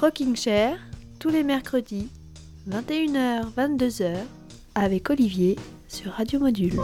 Rocking Chair, tous les mercredis, 21h, 22h, avec Olivier sur Radio Module.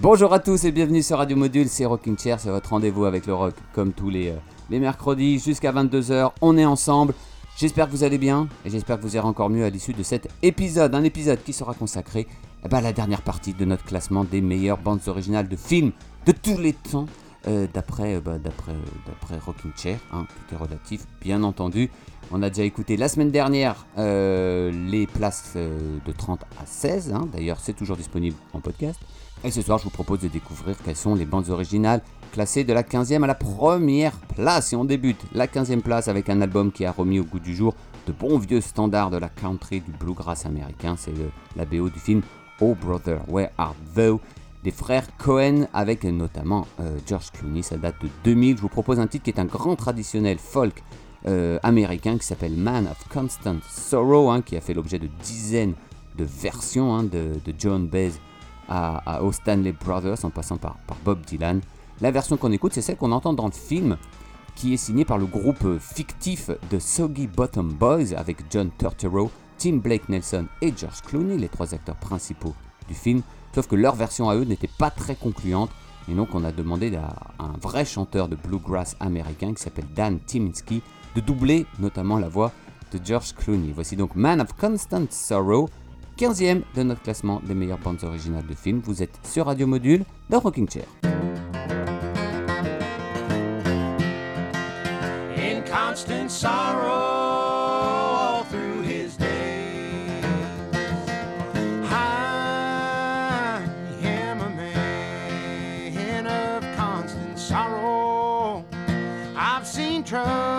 Bonjour à tous et bienvenue sur Radio Module, c'est Rocking Chair, c'est votre rendez-vous avec le rock comme tous les, euh, mercredis jusqu'à 22h, on est ensemble. J'espère que vous allez bien et j'espère que vous irez encore mieux à l'issue de cet épisode, un épisode qui sera consacré eh ben, à la dernière partie de notre classement des meilleures bandes originales de films de tous les temps. Euh, d'après euh, bah, euh, Rocking Chair, hein, tout est relatif, bien entendu. On a déjà écouté la semaine dernière les places de 30 à 16, hein. d'ailleurs c'est toujours disponible en podcast. Et ce soir je vous propose de découvrir quelles sont les bandes originales classées de la 15e à la première place. Et on débute la 15e place avec un album qui a remis au goût du jour de bons vieux standards de la country du bluegrass américain, c'est la BO du film Oh Brother, Where Art Thou? Des frères Cohen avec notamment euh, George Clooney. Ça date de 2000. Je vous propose un titre qui est un grand traditionnel folk euh, américain qui s'appelle Man of Constant Sorrow, hein, qui a fait l'objet de dizaines de versions hein, de, John Baez à, aux Stanley Brothers en passant par, Bob Dylan. La version qu'on écoute, c'est celle qu'on entend dans le film qui est signée par le groupe fictif de Soggy Bottom Boys avec John Turturro, Tim Blake Nelson et George Clooney, les trois acteurs principaux du film. Sauf que leur version à eux n'était pas très concluante. Et donc on a demandé à un vrai chanteur de bluegrass américain qui s'appelle Dan Timinski de doubler notamment la voix de George Clooney. Voici donc Man of Constant Sorrow, 15e de notre classement des meilleures bandes originales de films. Vous êtes sur Radio Module dans Rocking Chair. train.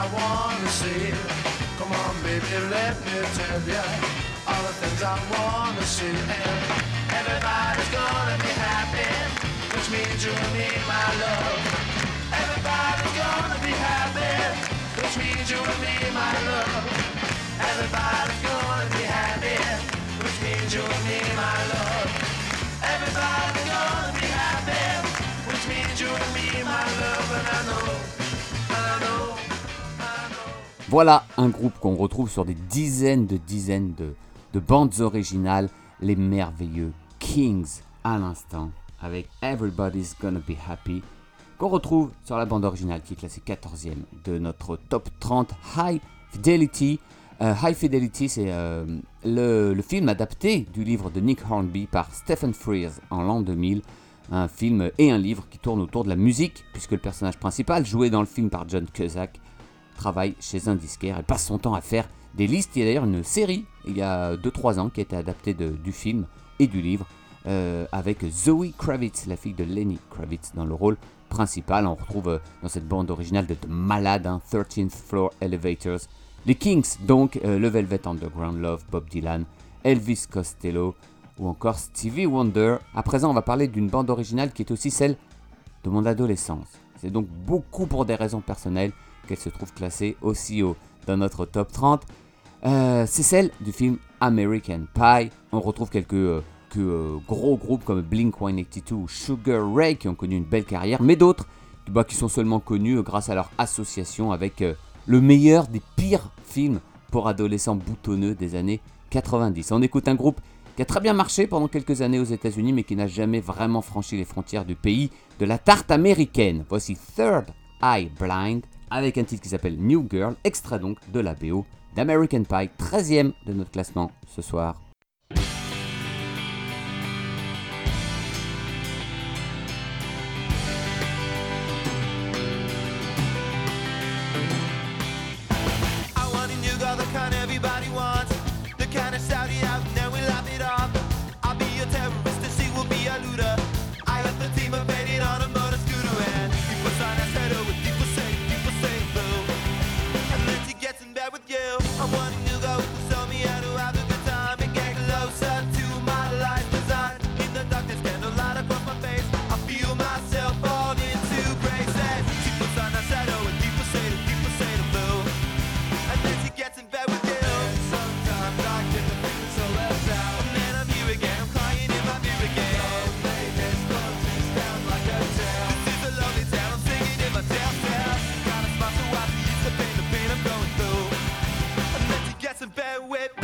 I wanna say. Come on, baby, let me tell ya all the things I wanna see. And everybody's gonna be happy, which means you and me, my love. Everybody's gonna be happy, which means you and me, my love. Voilà un groupe qu'on retrouve sur des dizaines de dizaines de, de bandes originales, les merveilleux Kings à l'instant, avec Everybody's Gonna Be Happy, qu'on retrouve sur la bande originale qui est classée 14e de notre top 30 High Fidelity. Euh, High Fidelity, c'est euh, le, le film adapté du livre de Nick Hornby par Stephen Frears en l'an 2000. Un film et un livre qui tournent autour de la musique, puisque le personnage principal, joué dans le film par John Cusack, travaille chez un disquaire et passe son temps à faire des listes. Il y a d'ailleurs une série, il y a 2-3 ans, qui a été adaptée du film et du livre, euh, avec Zoe Kravitz, la fille de Lenny Kravitz, dans le rôle principal. On retrouve euh, dans cette bande originale de, de malades, hein, 13th Floor Elevators, les Kings, donc euh, le Velvet Underground, Love, Bob Dylan, Elvis Costello ou encore Stevie Wonder. À présent, on va parler d'une bande originale qui est aussi celle de mon adolescence. C'est donc beaucoup pour des raisons personnelles qu'elle se trouve classée aussi haut dans notre top 30. Euh, c'est celle du film American Pie. On retrouve quelques, euh, que, euh, gros groupes comme Blink-182 ou Sugar Ray qui ont connu une belle carrière, mais d'autres bah, qui sont seulement connus grâce à leur association avec le meilleur des pires films pour adolescents boutonneux des années 90. On écoute un groupe qui a très bien marché pendant quelques années aux États-Unis, mais qui n'a jamais vraiment franchi les frontières du pays de la tarte américaine. Voici Third Eye Blind avec un titre qui s'appelle New Girl, extrait donc de la BO d'American Pie, 13e de notre classement ce soir. highway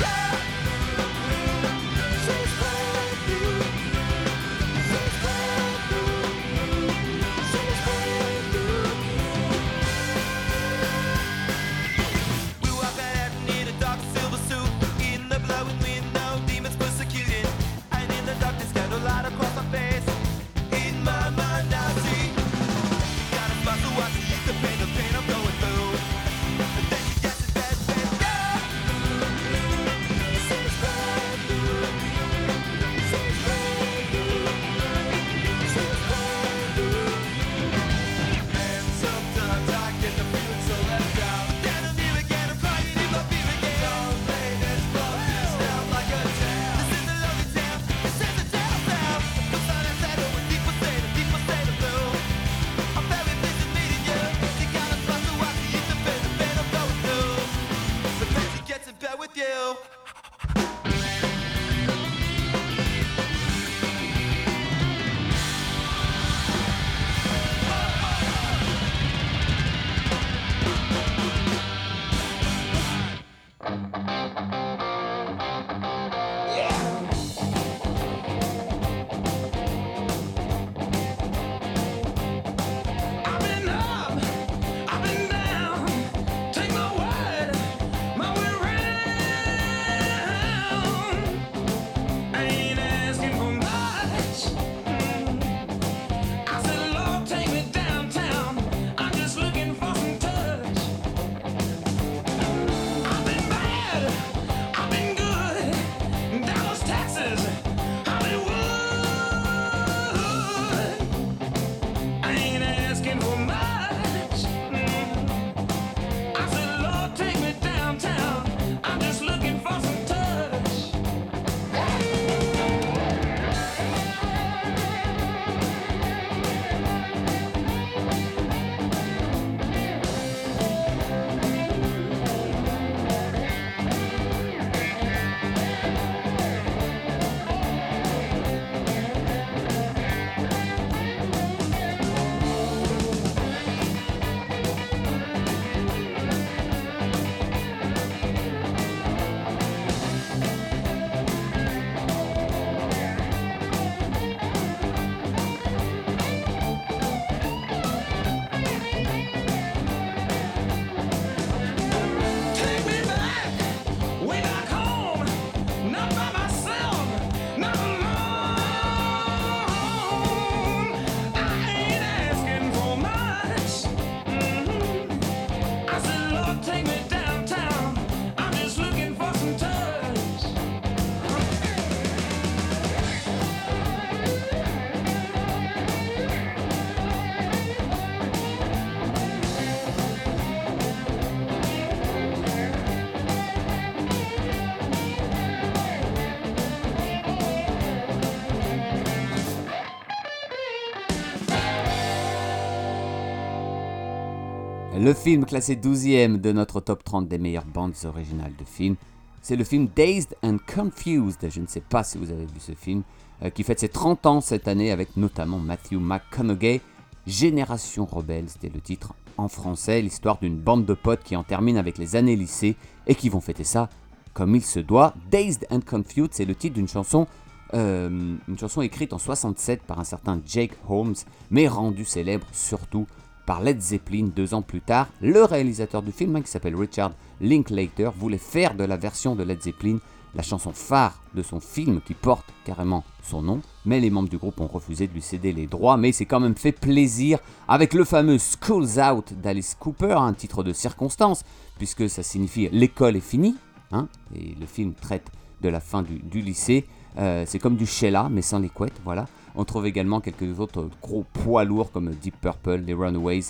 Le film classé 12e de notre top 30 des meilleures bandes originales de films, c'est le film Dazed and Confused. Je ne sais pas si vous avez vu ce film, euh, qui fête ses 30 ans cette année avec notamment Matthew McConaughey. Génération Rebelle, c'était le titre en français, l'histoire d'une bande de potes qui en terminent avec les années lycée et qui vont fêter ça comme il se doit. Dazed and Confused, c'est le titre d'une chanson, euh, une chanson écrite en 67 par un certain Jake Holmes, mais rendue célèbre surtout par Led Zeppelin deux ans plus tard. Le réalisateur du film, hein, qui s'appelle Richard Linklater, voulait faire de la version de Led Zeppelin la chanson phare de son film qui porte carrément son nom, mais les membres du groupe ont refusé de lui céder les droits, mais il s'est quand même fait plaisir avec le fameux School's Out d'Alice Cooper, un titre de circonstance, puisque ça signifie l'école est finie, hein, et le film traite de la fin du, du lycée. Euh, c'est comme du Sheila, mais sans les couettes, voilà. On trouve également quelques autres gros poids lourds comme Deep Purple, les Runaways,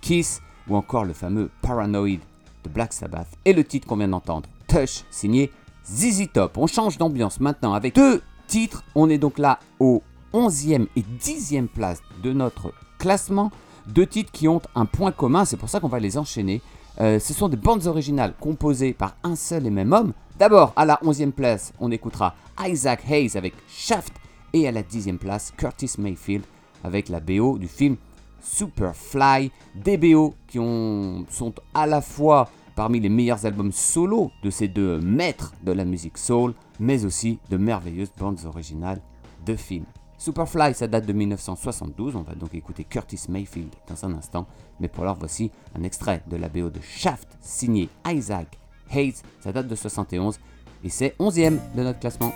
Kiss ou encore le fameux Paranoid de Black Sabbath et le titre qu'on vient d'entendre, Touch, signé ZZ Top. On change d'ambiance maintenant avec deux titres. On est donc là au 11e et 10e place de notre classement. Deux titres qui ont un point commun, c'est pour ça qu'on va les enchaîner. Euh, ce sont des bandes originales composées par un seul et même homme. D'abord, à la 11e place, on écoutera Isaac Hayes avec Shaft. Et à la 10e place, Curtis Mayfield avec la BO du film Superfly. Des BO qui ont, sont à la fois parmi les meilleurs albums solo de ces deux maîtres de la musique soul, mais aussi de merveilleuses bandes originales de films. Superfly, ça date de 1972, on va donc écouter Curtis Mayfield dans un instant, mais pour l'heure voici un extrait de la BO de Shaft signé Isaac Hayes, ça date de 71 et c'est 11e de notre classement.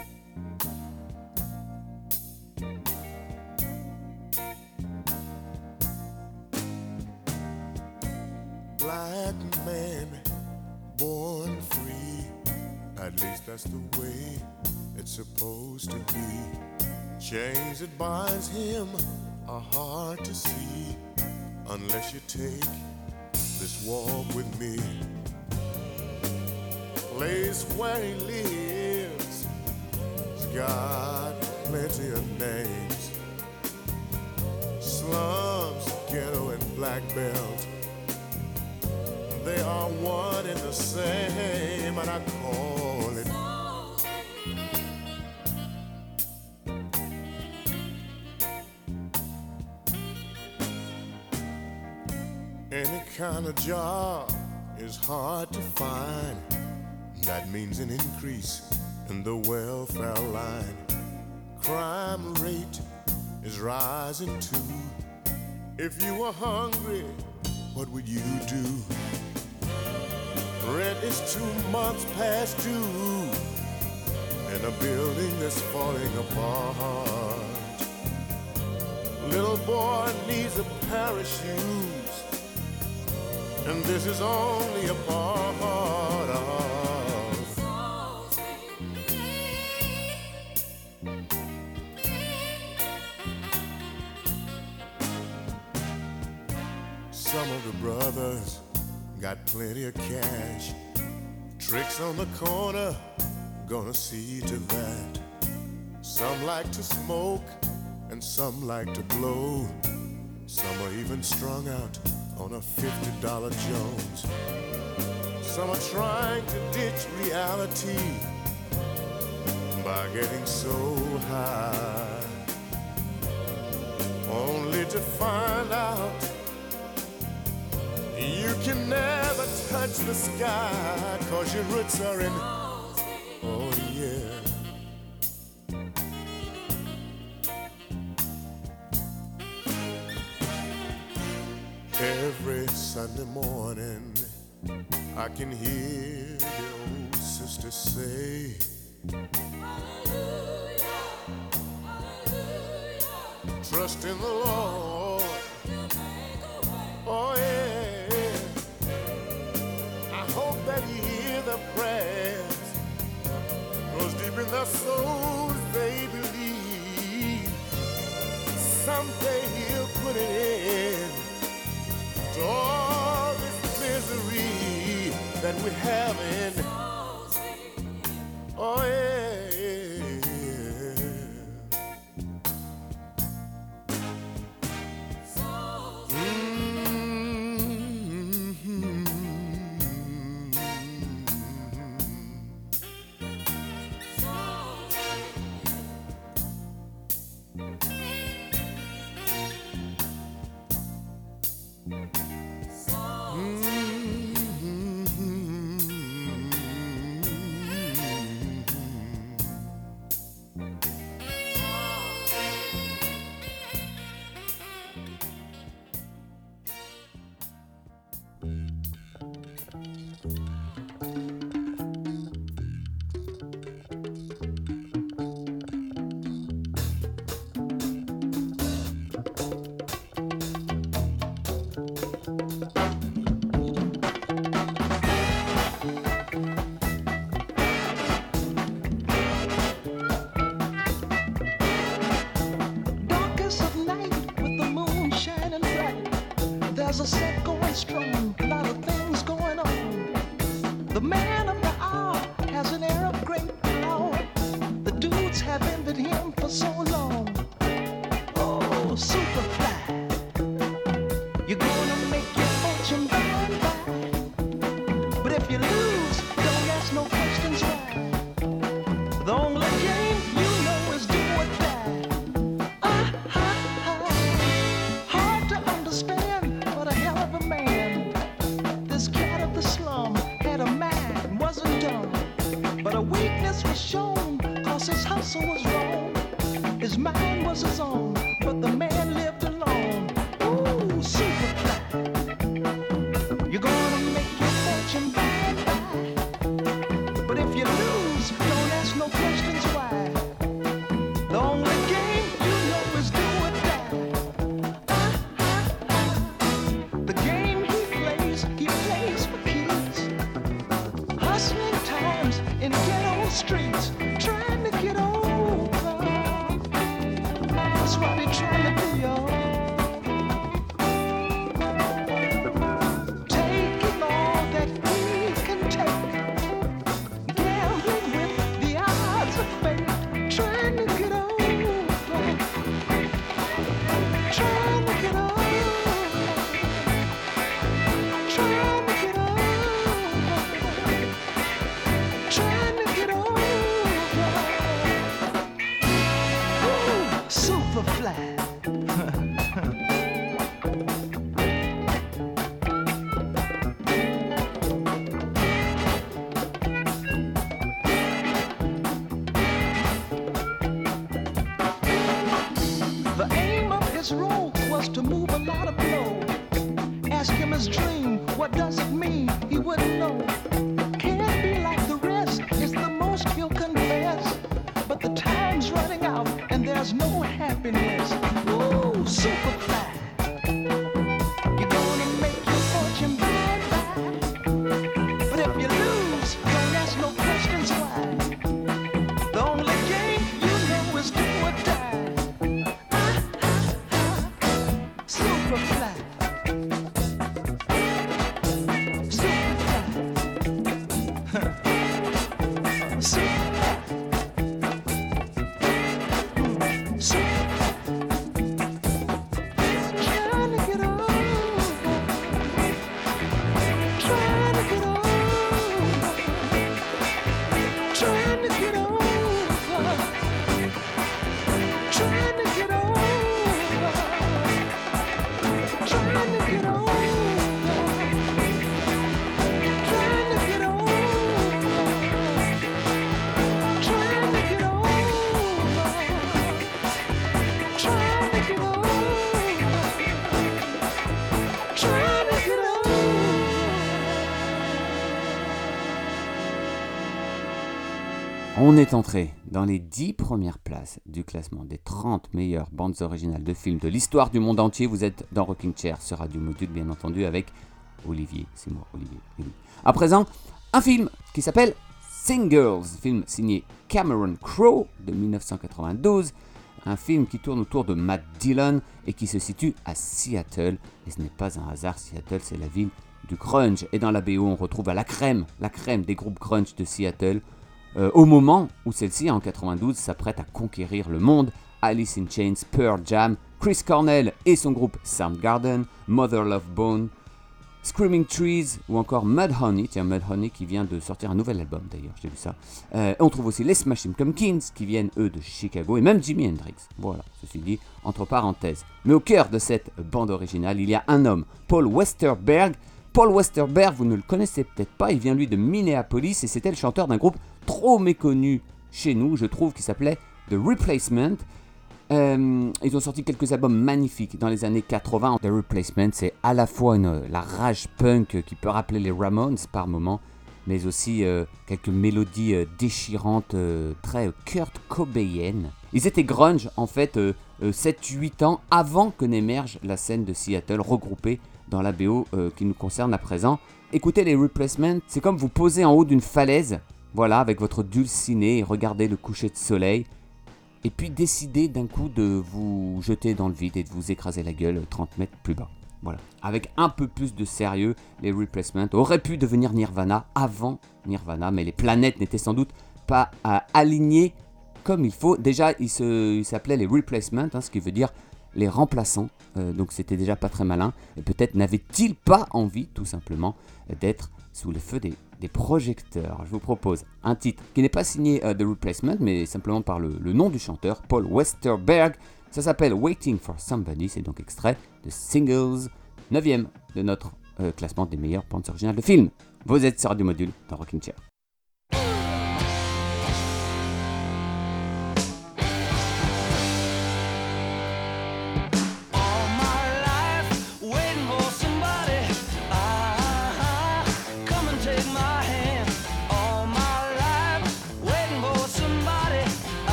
At least that's the way it's supposed to be. Chains that binds him are hard to see unless you take this walk with me. Place where he lives has got plenty of names. Slums, ghetto, and black belt. They are one and the same, and I call kind of job is hard to find. That means an increase in the welfare line. Crime rate is rising too. If you were hungry, what would you do? Rent is two months past due, and a building that's falling apart. Little boy needs a shoes, and this is only a part of. Some of the brothers got plenty of cash. Tricks on the corner, gonna see to that. Some like to smoke, and some like to blow. Some are even strung out on a $50 Jones. Some are trying to ditch reality by getting so high. Only to find out you can never touch the sky cause your roots are in. Oh, yeah. I can hear the old sister say, Hallelujah Hallelujah. Trust in the Lord. Oh, yeah. I hope that you hear the prayers. Cause deep in their souls they believe someday that we have in On est entré dans les 10 premières places du classement des 30 meilleures bandes originales de films de l'histoire du monde entier. Vous êtes dans Rocking Chair sur Radio Module, bien entendu, avec Olivier. C'est moi, Olivier. À présent, un film qui s'appelle Singles, film signé Cameron Crowe de 1992. Un film qui tourne autour de Matt Dillon et qui se situe à Seattle. Et ce n'est pas un hasard, Seattle, c'est la ville du grunge. Et dans la BO, on retrouve à la crème, la crème des groupes grunge de Seattle. Euh, au moment où celle-ci, en 92, s'apprête à conquérir le monde, Alice in Chains, Pearl Jam, Chris Cornell et son groupe Soundgarden, Mother Love Bone, Screaming Trees ou encore Mudhoney, tiens Mudhoney qui vient de sortir un nouvel album d'ailleurs, j'ai vu ça. Euh, on trouve aussi les Smashing Pumpkins qui viennent eux de Chicago et même Jimi Hendrix. Voilà, ceci dit entre parenthèses. Mais au cœur de cette bande originale, il y a un homme, Paul Westerberg. Paul Westerberg, vous ne le connaissez peut-être pas, il vient lui de Minneapolis et c'était le chanteur d'un groupe trop méconnu chez nous, je trouve, qui s'appelait The Replacement. Euh, ils ont sorti quelques albums magnifiques dans les années 80. The Replacement, c'est à la fois une- la rage punk qui peut rappeler les Ramones par moments, mais aussi euh, quelques mélodies euh, déchirantes, très Kurt Cobain. Ils étaient grunge en fait 7-8 ans avant que n'émerge la scène de Seattle regroupée dans la BO qui nous concerne à présent. Écoutez les Replacements, c'est comme vous poser en haut d'une falaise, voilà, avec votre dulciné, regardez le coucher de soleil, et puis décidez d'un coup de vous jeter dans le vide et de vous écraser la gueule 30 mètres plus bas. Voilà. Avec un peu plus de sérieux, les Replacements auraient pu devenir Nirvana avant Nirvana, mais les planètes n'étaient sans doute pas alignées comme il faut. Déjà, ils s'appelaient les Replacements, hein, ce qui veut dire les remplaçants, euh, donc c'était déjà pas très malin. Et peut-être n'avaient-ils pas envie, tout simplement, d'être sous le feu des, des, projecteurs. Je vous propose un titre qui n'est pas signé de euh, Replacement, mais simplement par le, le, nom du chanteur, Paul Westerberg. Ça s'appelle Waiting for Somebody, c'est donc extrait de Singles, 9ème de notre euh, classement des meilleurs bandes originales de films. Vous êtes sur du module dans Rocking Chair.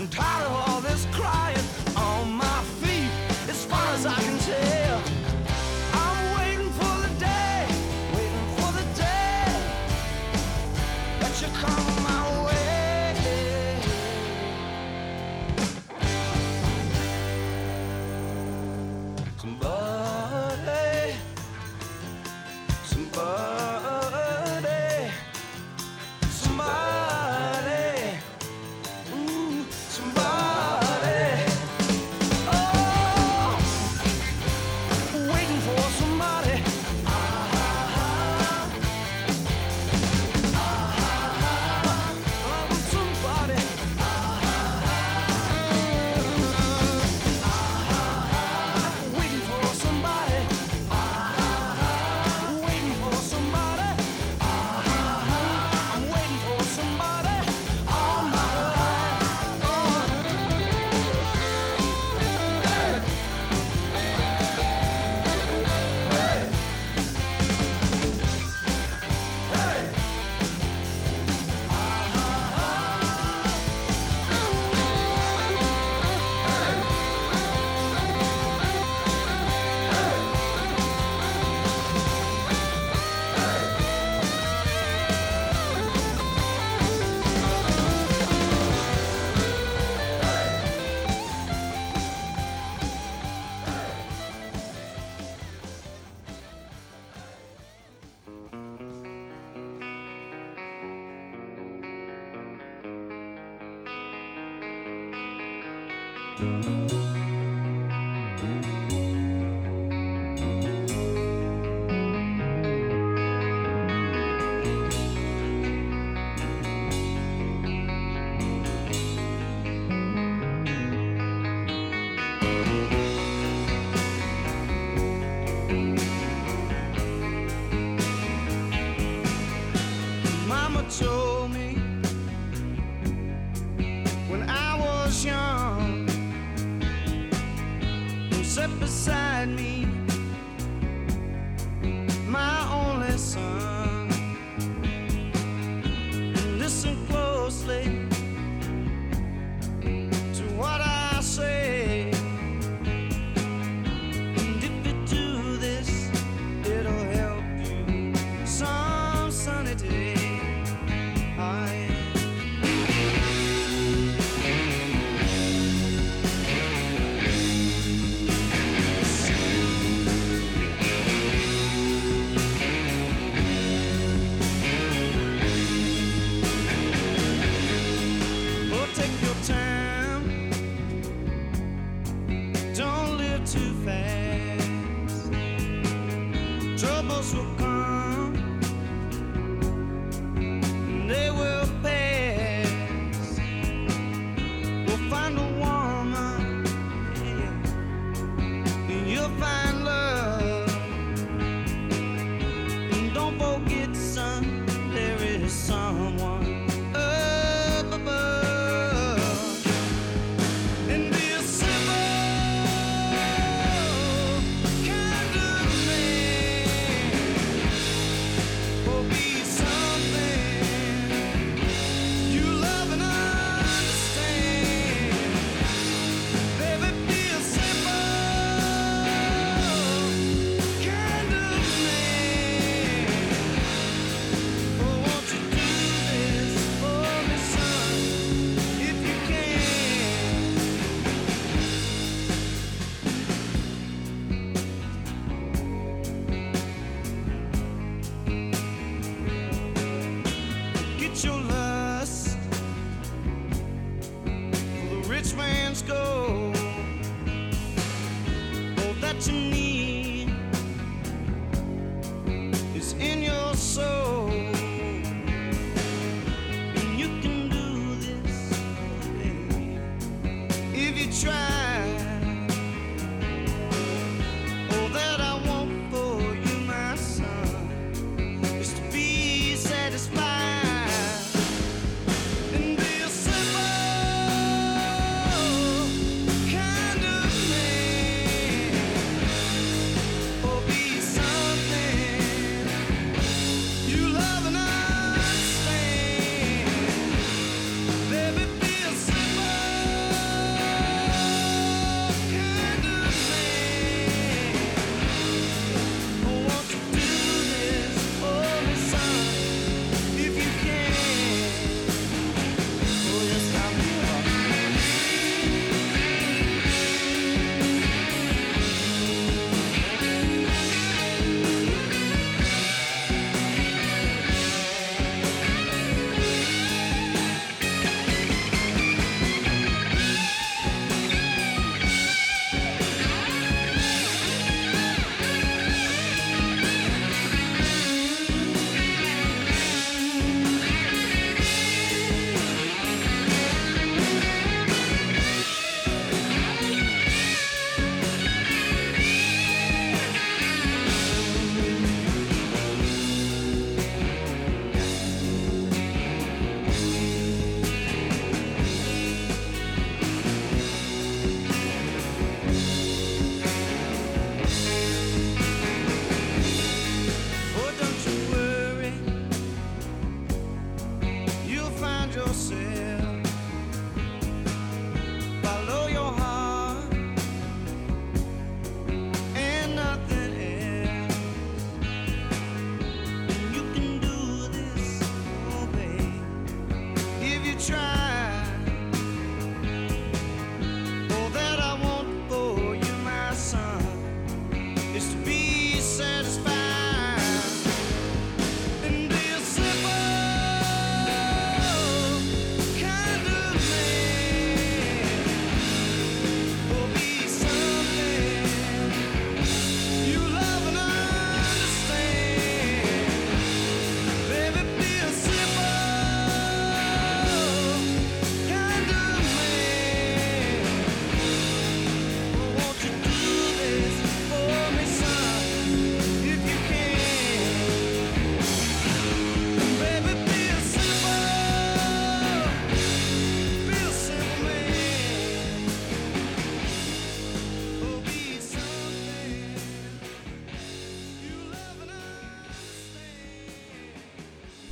I'm tired of all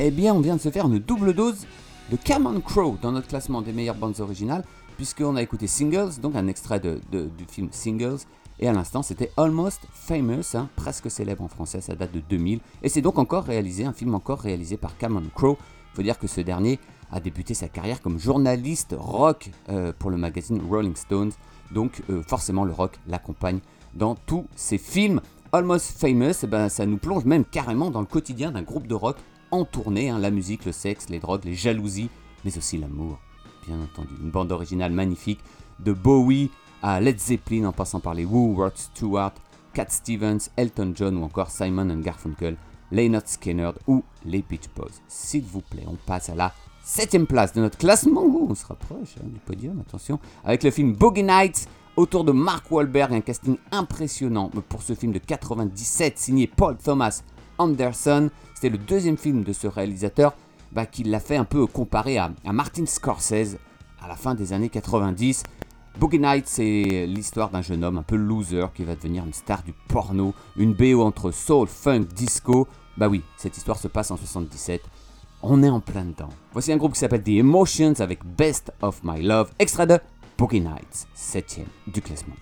eh bien on vient de se faire une double dose de Cameron Crowe dans notre classement des meilleures bandes originales, puisqu'on a écouté Singles, donc un extrait du film Singles, et à l'instant c'était Almost Famous, hein, presque célèbre en français, ça date de 2000, et c'est donc encore réalisé, un film encore réalisé par Cameron Crowe. Faut dire que ce dernier a débuté sa carrière comme journaliste rock euh, pour le magazine Rolling Stones, donc euh, forcément le rock l'accompagne dans tous ses films. Almost Famous, eh ben, ça nous plonge même carrément dans le quotidien d'un groupe de rock en tournée, hein, la musique, le sexe, les drogues, les jalousies, mais aussi l'amour, bien entendu. Une bande originale magnifique, de Bowie à Led Zeppelin en passant par les Who, Rod Stewart, Cat Stevens, Elton John ou encore Simon and Garfunkel, Leonard Skinner ou les Beach Boys. S'il vous plaît, on passe à la septième place de notre classement. Oh, on se rapproche hein, du podium, attention. Avec le film Boogie Nights, autour de Mark Wahlberg, un casting impressionnant pour ce film de 97 signé Paul Thomas Anderson. C'était le deuxième film de ce réalisateur bah, qui l'a fait un peu comparer à, Martin Scorsese à la fin des années 90. Boogie Nights, c'est l'histoire d'un jeune homme un peu loser qui va devenir une star du porno, une BO entre soul, funk, disco. Bah oui, cette histoire se passe en 77. On est en plein dedans. Voici un groupe qui s'appelle The Emotions avec Best of My Love, extrait de Boogie Nights, 7 du classement.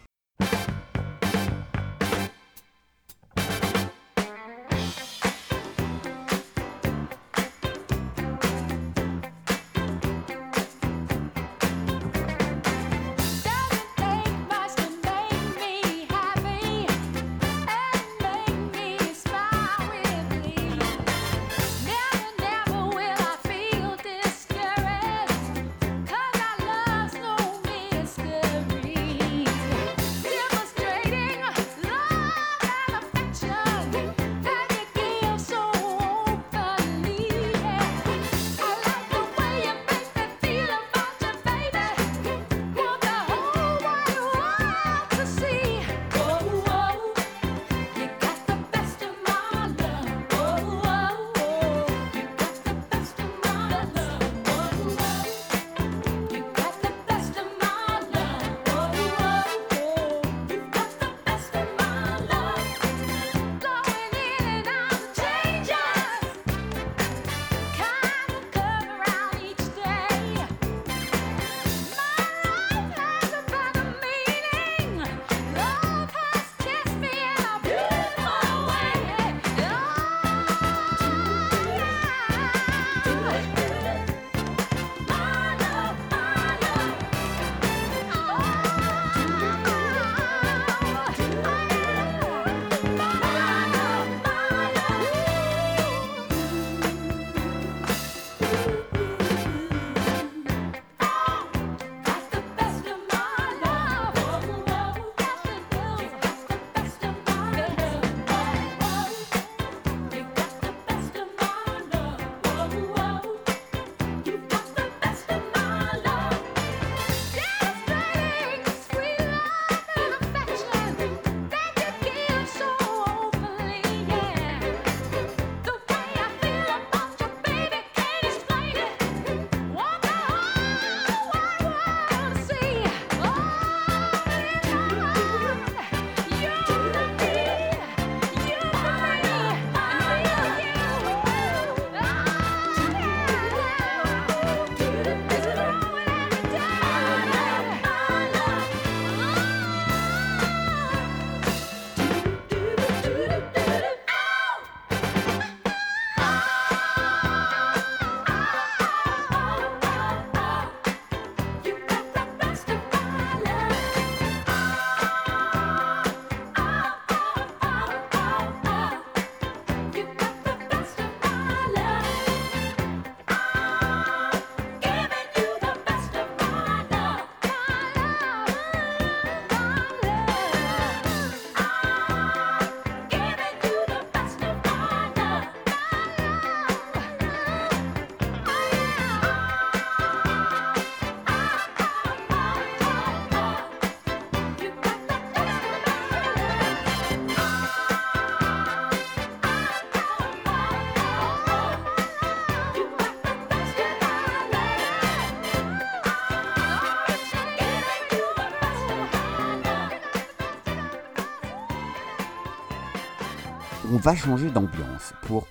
Va changer d'ambiance pour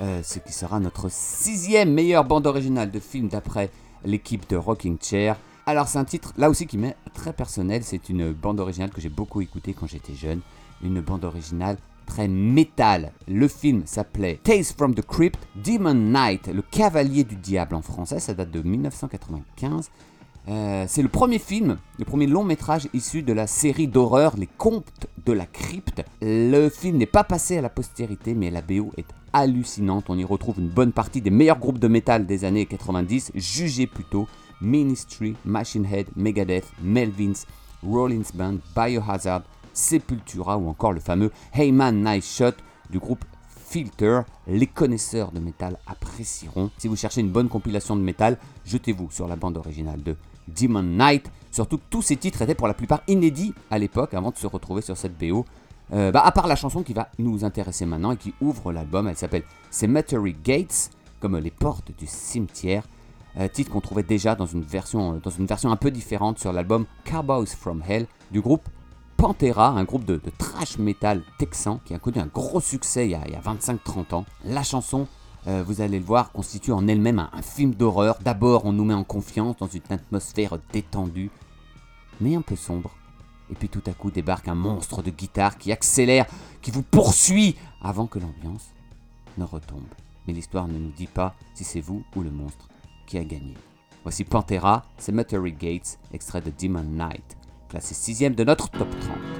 euh, ce qui sera notre sixième meilleure bande originale de film d'après l'équipe de Rocking Chair. Alors c'est un titre là aussi qui m'est très personnel, c'est une bande originale que j'ai beaucoup écoutée quand j'étais jeune, une bande originale très métal. Le film s'appelait Tales from the Crypt, Demon Knight, le cavalier du diable en français, ça date de 1995. Euh, c'est le premier film, le premier long métrage issu de la série d'horreur Les Contes de la Crypte. Le film n'est pas passé à la postérité, mais la BO est hallucinante. On y retrouve une bonne partie des meilleurs groupes de métal des années 90, jugés plutôt Ministry, Machine Head, Megadeth, Melvins, Rollins Band, Biohazard, Sepultura ou encore le fameux Hey Man Nice Shot du groupe Filter. Les connaisseurs de métal apprécieront. Si vous cherchez une bonne compilation de métal, jetez-vous sur la bande originale de Demon Knight. Surtout que tous ces titres étaient pour la plupart inédits à l'époque avant de se retrouver sur cette BO. Euh, bah, à part la chanson qui va nous intéresser maintenant et qui ouvre l'album, elle s'appelle Cemetery Gates, comme les portes du cimetière. Euh, titre qu'on trouvait déjà dans une, version, dans une version un peu différente sur l'album Cowboys from Hell du groupe Pantera, un groupe de, de trash metal texan qui a connu un gros succès il y a, a 25-30 ans. La chanson, euh, vous allez le voir, constitue en elle-même un, film d'horreur. D'abord, on nous met en confiance dans une atmosphère détendue, mais un peu sombre. Et puis tout à coup débarque un monstre de guitare qui accélère, qui vous poursuit avant que l'ambiance ne retombe. Mais l'histoire ne nous dit pas si c'est vous ou le monstre qui a gagné. Voici Pantera, Cemetery Gates, extrait de Demon Knight, classé sixième de notre top 30.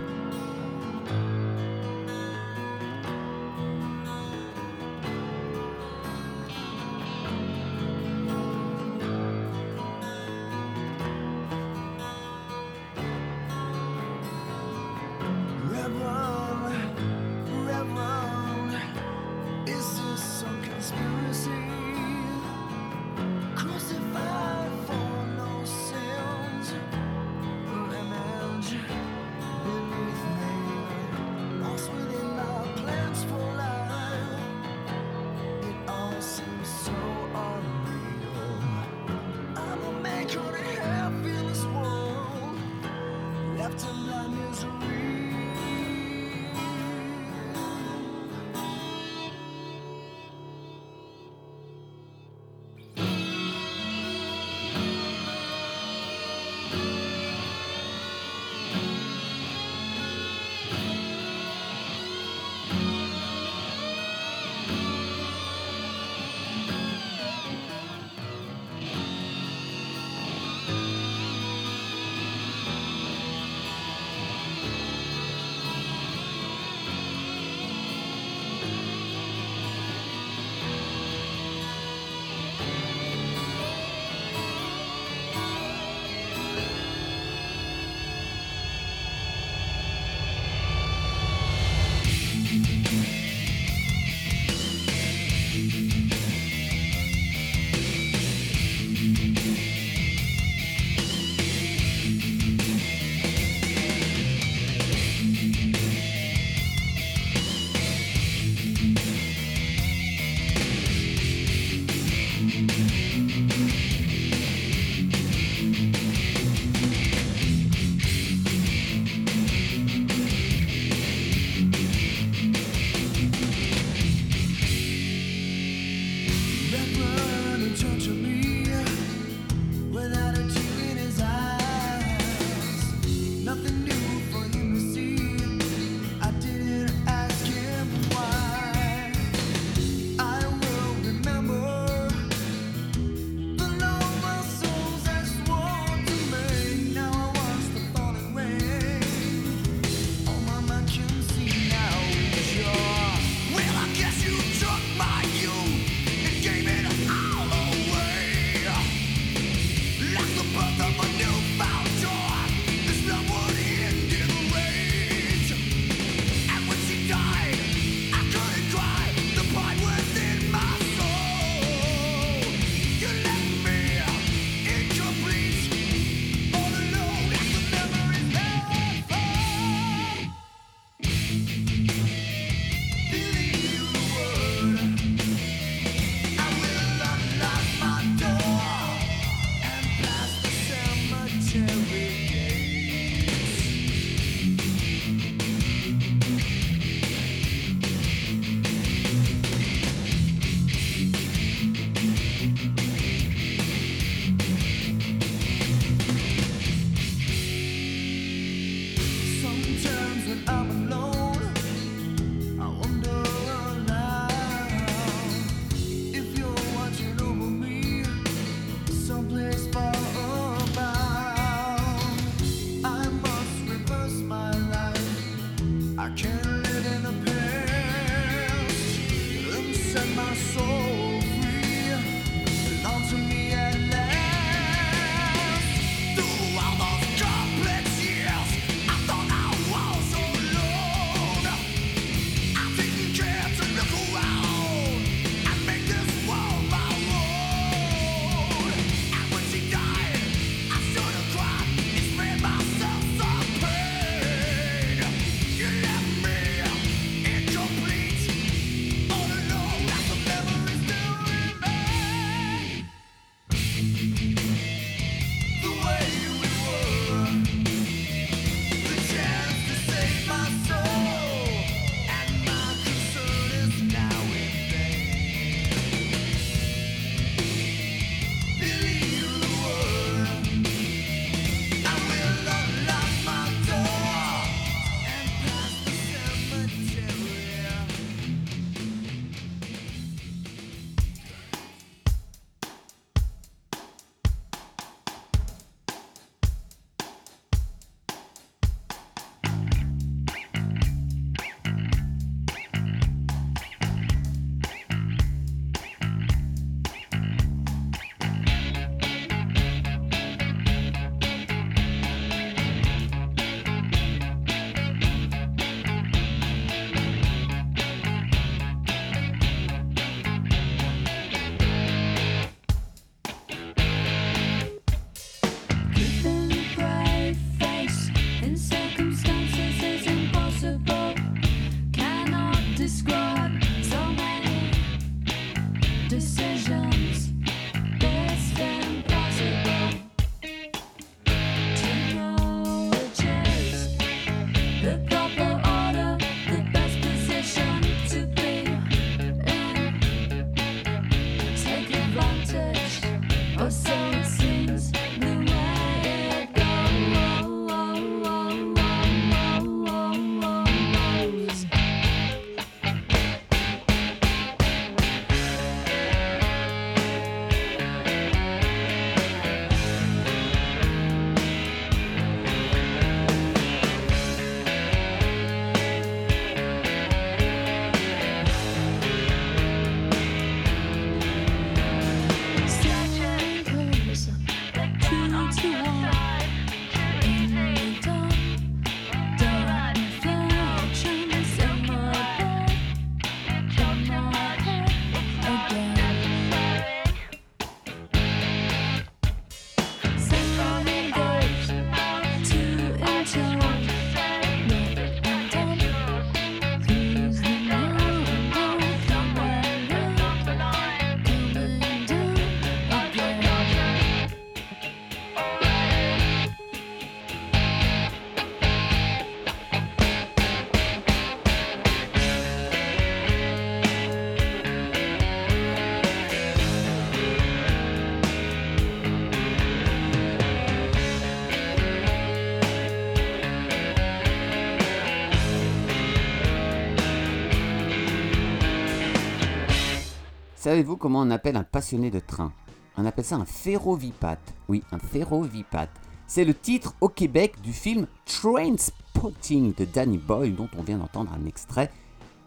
Savez-vous comment on appelle un passionné de train? On appelle ça un ferrovipate. Oui, un ferrovipate. C'est le titre au Québec du film Trainspotting de Danny Boyle dont on vient d'entendre un extrait.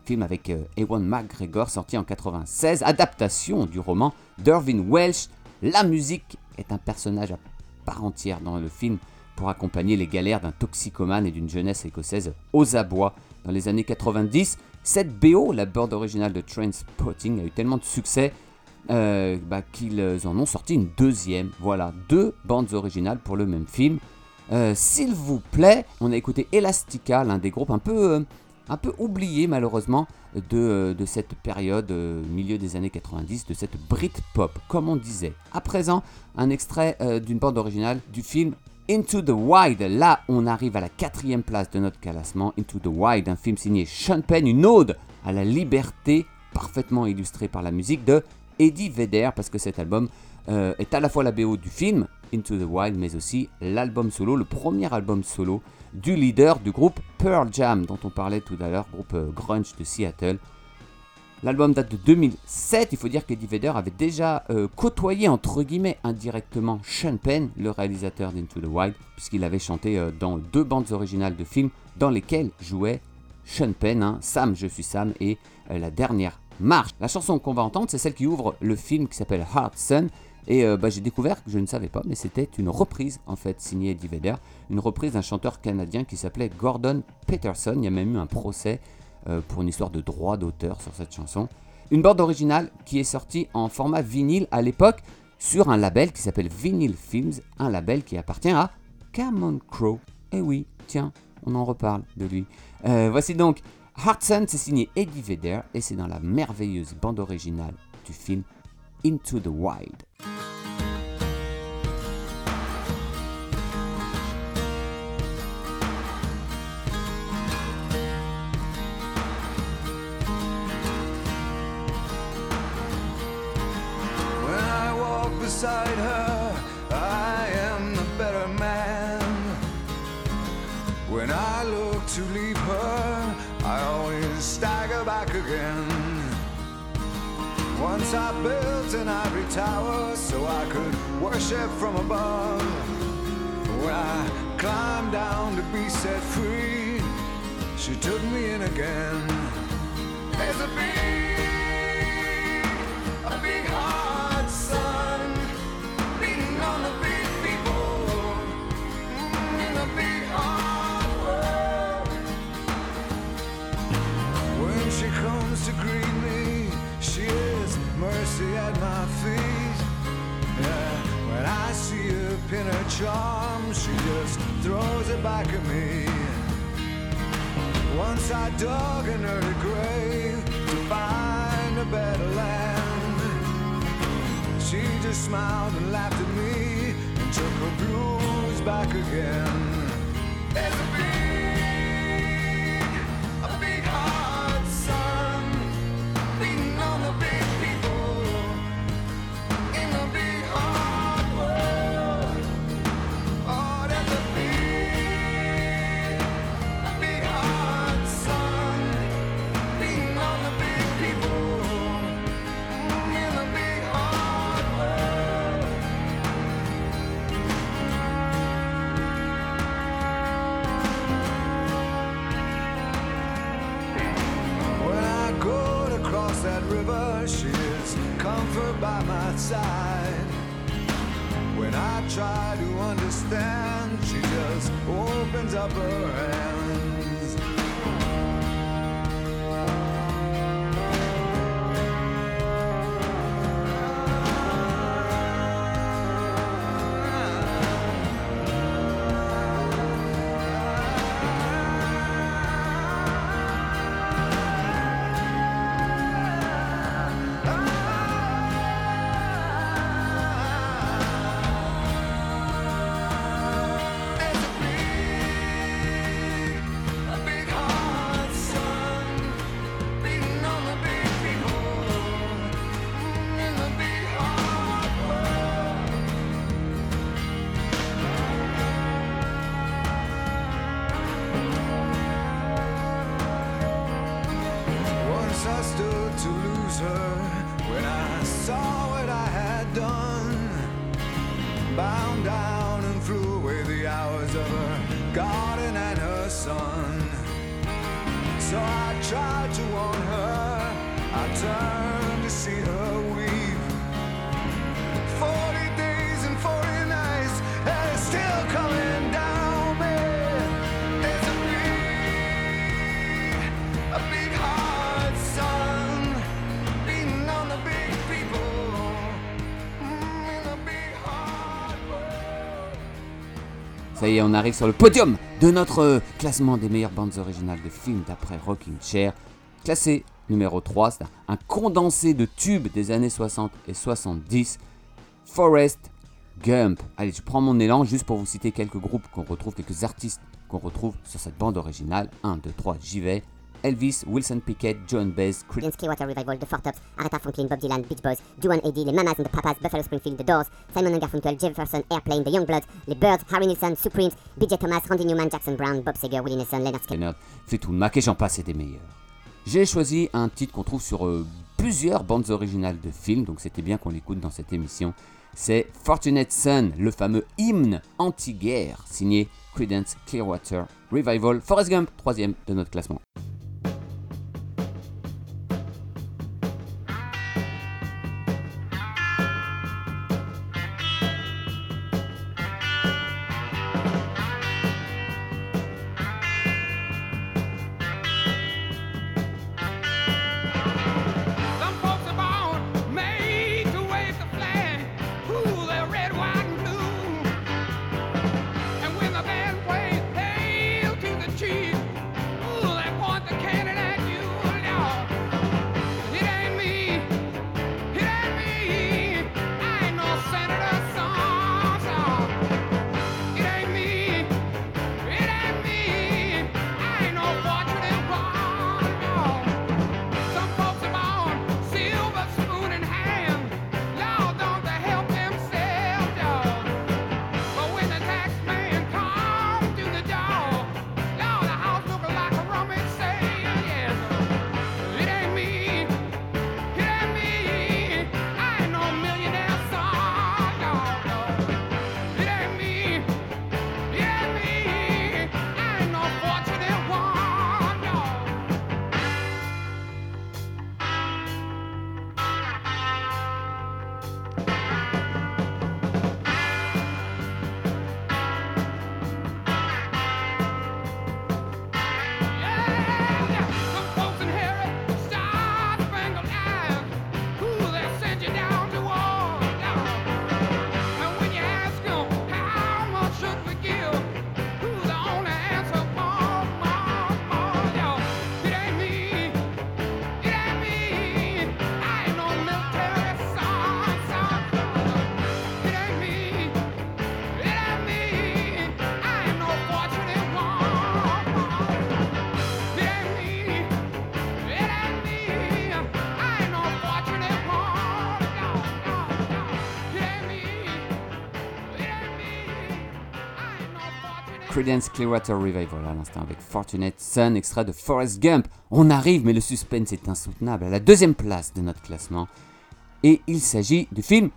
Film avec euh, Ewan McGregor sorti en 96, adaptation du roman d'Irving Welsh. La musique est un personnage à part entière dans le film pour accompagner les galères d'un toxicomane et d'une jeunesse écossaise aux abois. Dans les années 90, cette BO, la bande originale de Trainspotting, a eu tellement de succès euh, bah, qu'ils en ont sorti une deuxième. Voilà, deux bandes originales pour le même film. Euh, S'il vous plaît, on a écouté Elastica, l'un des groupes un peu, euh, malheureusement de, euh, de cette période, milieu des années 90, de cette Britpop, comme on disait. À présent, un extrait d'une bande originale du film Into the Wild. Là, on arrive à la quatrième place de notre classement. Into the Wild, un film signé Sean Penn, une ode à la liberté, parfaitement illustrée par la musique de Eddie Vedder, parce que cet album euh, est à la fois la BO du film Into the Wild, mais aussi l'album solo, le premier album solo du leader du groupe Pearl Jam, dont on parlait tout à l'heure, groupe euh, grunge de Seattle. L'album date de 2007. Il faut dire qu'Eddie Vedder avait déjà euh, côtoyé, entre guillemets, indirectement Sean Penn, le réalisateur d'Into the Wild, puisqu'il avait chanté euh, dans deux bandes originales de films dans lesquelles jouait Sean Penn, hein, Sam, je suis Sam, et euh, la dernière marche. La chanson qu'on va entendre, c'est celle qui ouvre le film qui s'appelle Heart Sun. Et bah, j'ai découvert que je ne savais pas, mais c'était une reprise en fait signée Eddie Vedder, une reprise d'un chanteur canadien qui s'appelait Gordon Peterson. Il y a même eu un procès pour une histoire de droit d'auteur sur cette chanson. Une bande originale qui est sortie en format vinyle à l'époque sur un label qui s'appelle Vinyl Films, un label qui appartient à Cameron Crowe. Eh oui, tiens, on en reparle de lui. Euh, voici donc Heart Sun, c'est signé Eddie Vedder et c'est dans la merveilleuse bande originale du film Into the Wild. Beside her, I am the better man. When I look to leave her, I always stagger back again. Once I built an ivory tower so I could worship from above. When I climbed down to be set free, she took me in again. There's a big, pin her charm, she just throws it back at me. Once I dug in her grave to find a better land. She just smiled and laughed at me and took her blues back again. Side. When I try to understand, she just opens up her hands. Est, on arrive sur le podium de notre classement des meilleures bandes originales de films d'après Rocking Chair. Classé numéro 3, c'est un condensé de tubes des années 60 et 70. Forrest Gump. Allez, je prends mon élan juste pour vous citer quelques groupes qu'on retrouve, quelques artistes qu'on retrouve sur cette bande originale. 1, 2, 3, j'y vais. Elvis, Wilson Pickett, John Baez, Creedence Clearwater Revival, The Four Tops, Aretha Franklin, Bob Dylan, Beach Boys, Duane Eddy, les Mamas and the Papas, Buffalo Springfield, The Doors, Simon and Garfunkel, Jefferson, Airplane, The Youngbloods, les Birds, Harry Nilsson, Supremes, B.J. Thomas, Randy Newman, Jackson Brown, Bob Seger, Willie Nelson, Leonard Skinner. Fleetwood Mac et j'en passe et des meilleurs. J'ai choisi un titre qu'on trouve sur euh, plusieurs bandes originales de films, donc c'était bien qu'on l'écoute dans cette émission. C'est Fortunate Son, le fameux hymne anti-guerre, signé Credence Clearwater Revival. Forrest Gump, troisième de notre classement. Clearwater Revival à l'instant avec Fortunate Son, extrait de Forrest Gump. On arrive, mais le suspense est insoutenable, à la deuxième place de notre classement. Et il s'agit du film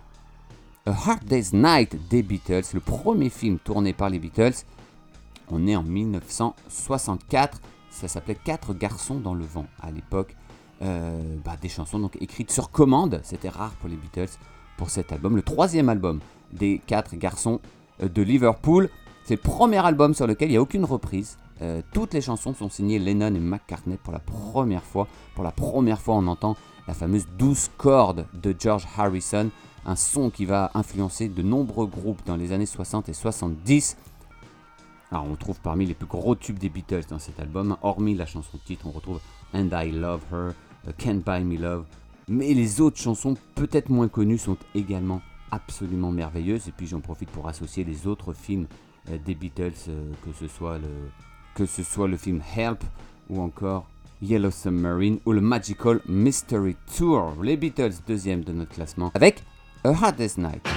A Hard Day's Night des Beatles, le premier film tourné par les Beatles. On est en 1964. Ça s'appelait Quatre garçons dans le vent à l'époque. Euh, bah, des chansons donc écrites sur commande. C'était rare pour les Beatles pour cet album. Le troisième album des quatre garçons de Liverpool. C'est le premier album sur lequel il n'y a aucune reprise. Euh, toutes les chansons sont signées Lennon et McCartney pour la première fois. Pour la première fois, on entend la fameuse douce corde de George Harrison, un son qui va influencer de nombreux groupes dans les années 60 et 70. Alors, on trouve parmi les plus gros tubes des Beatles dans cet album, hormis la chanson titre, on retrouve And I Love Her, euh, Can't Buy Me Love. Mais les autres chansons, peut-être moins connues, sont également absolument merveilleuses. Et puis j'en profite pour associer les autres films des Beatles, euh, que, ce soit le, que ce soit le film Help ou encore Yellow Submarine ou le Magical Mystery Tour. Les Beatles, deuxième de notre classement, avec A Hardest Night.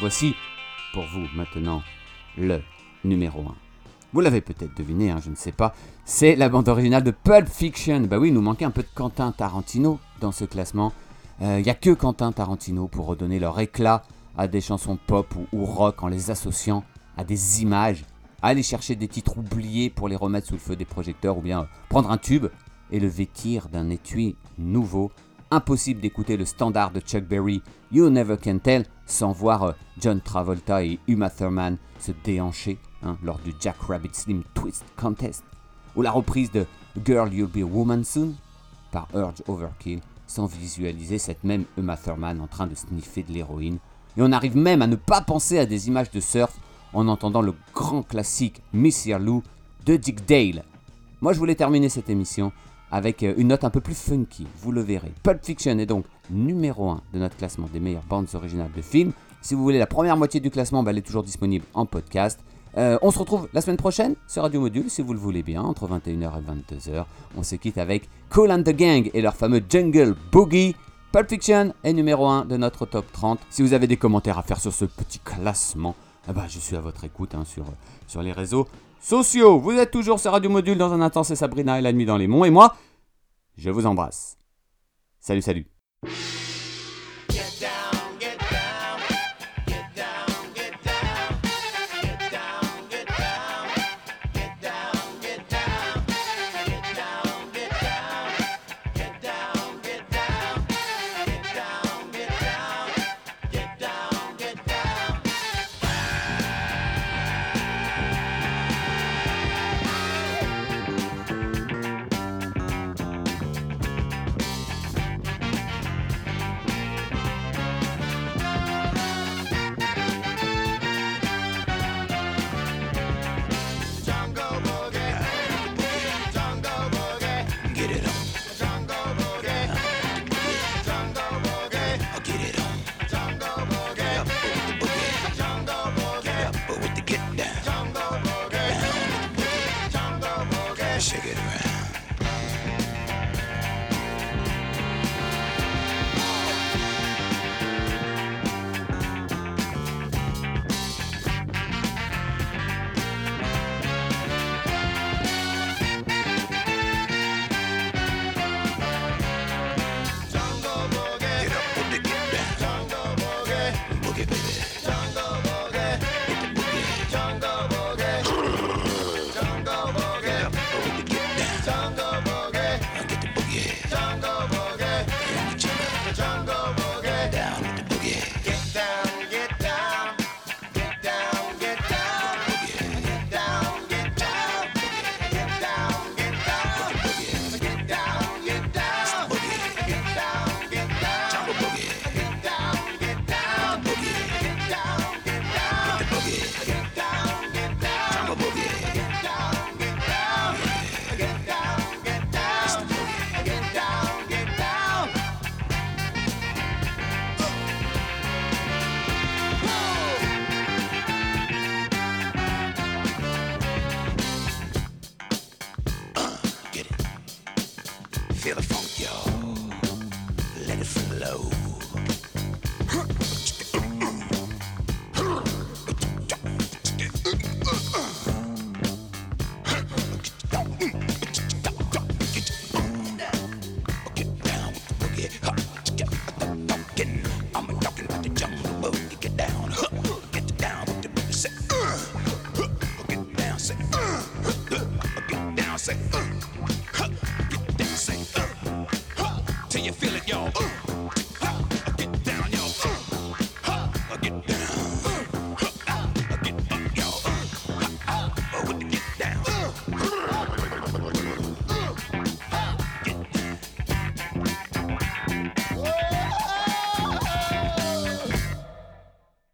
Voici pour vous maintenant le numéro 1. Vous l'avez peut-être deviné, hein, je ne sais pas. C'est la bande originale de Pulp Fiction. Bah oui, nous manquait un peu de Quentin Tarantino dans ce classement. Il n'y a que Quentin Tarantino pour redonner leur éclat à des chansons pop ou, rock en les associant à des images, aller chercher des titres oubliés pour les remettre sous le feu des projecteurs ou bien euh, prendre un tube et le vêtir d'un étui nouveau. Impossible d'écouter le standard de Chuck Berry, You Never Can Tell, sans voir euh, John Travolta et Uma Thurman se déhancher hein, lors du Jack Rabbit Slim Twist Contest, ou la reprise de Girl You'll Be a Woman Soon par Urge Overkill, sans visualiser cette même Uma Thurman en train de sniffer de l'héroïne. Et on arrive même à ne pas penser à des images de surf en entendant le grand classique Miss Lou de Dick Dale. Moi, je voulais terminer cette émission avec euh, une note un peu plus funky, vous le verrez. Pulp Fiction est donc numéro 1 de notre classement des meilleures bandes originales de films. Si vous voulez la première moitié du classement, bah, elle est toujours disponible en podcast. Euh, on se retrouve la semaine prochaine sur Radio Module, si vous le voulez bien, entre 21h et 22h. On se quitte avec Cool and the Gang et leur fameux Jungle Boogie. Pulp Fiction est numéro 1 de notre top 30. Si vous avez des commentaires à faire sur ce petit classement, eh ben, je suis à votre écoute hein, sur, sur les réseaux sociaux. Vous êtes toujours sur Radio Module dans un instant, c'est Sabrina et la nuit dans les monts. Et moi, je vous embrasse. Salut, salut.